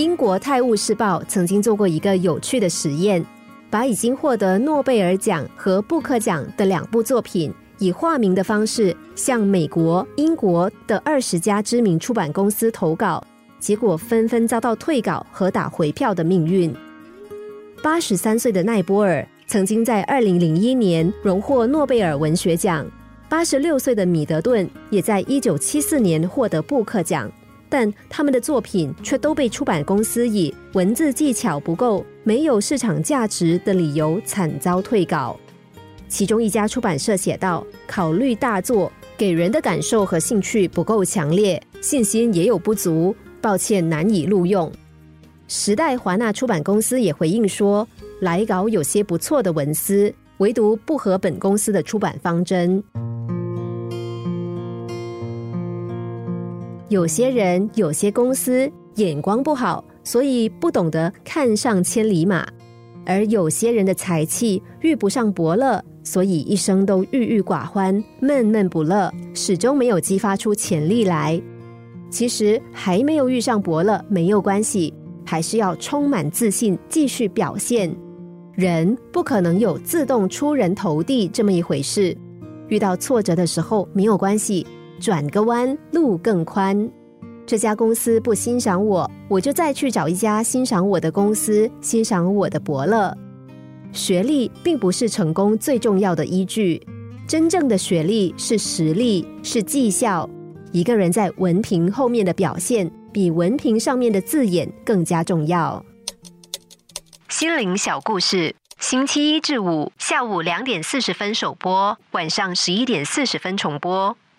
英国《泰晤士报》曾经做过一个有趣的实验，把已经获得诺贝尔奖和布克奖的两部作品，以化名的方式向美国、英国的二十家知名出版公司投稿，结果纷纷遭到退稿和打回票的命运。八十三岁的奈波尔曾经在二零零一年荣获诺贝尔文学奖，八十六岁的米德顿也在一九七四年获得布克奖。但他们的作品却都被出版公司以文字技巧不够、没有市场价值的理由惨遭退稿。其中一家出版社写道：“考虑大作给人的感受和兴趣不够强烈，信心也有不足，抱歉难以录用。”时代华纳出版公司也回应说：“来稿有些不错的文思，唯独不合本公司的出版方针。”有些人、有些公司眼光不好，所以不懂得看上千里马；而有些人的才气遇不上伯乐，所以一生都郁郁寡欢、闷闷不乐，始终没有激发出潜力来。其实还没有遇上伯乐没有关系，还是要充满自信，继续表现。人不可能有自动出人头地这么一回事，遇到挫折的时候没有关系。转个弯，路更宽。这家公司不欣赏我，我就再去找一家欣赏我的公司，欣赏我的伯乐。学历并不是成功最重要的依据，真正的学历是实力，是绩效。一个人在文凭后面的表现，比文凭上面的字眼更加重要。心灵小故事，星期一至五下午两点四十分首播，晚上十一点四十分重播。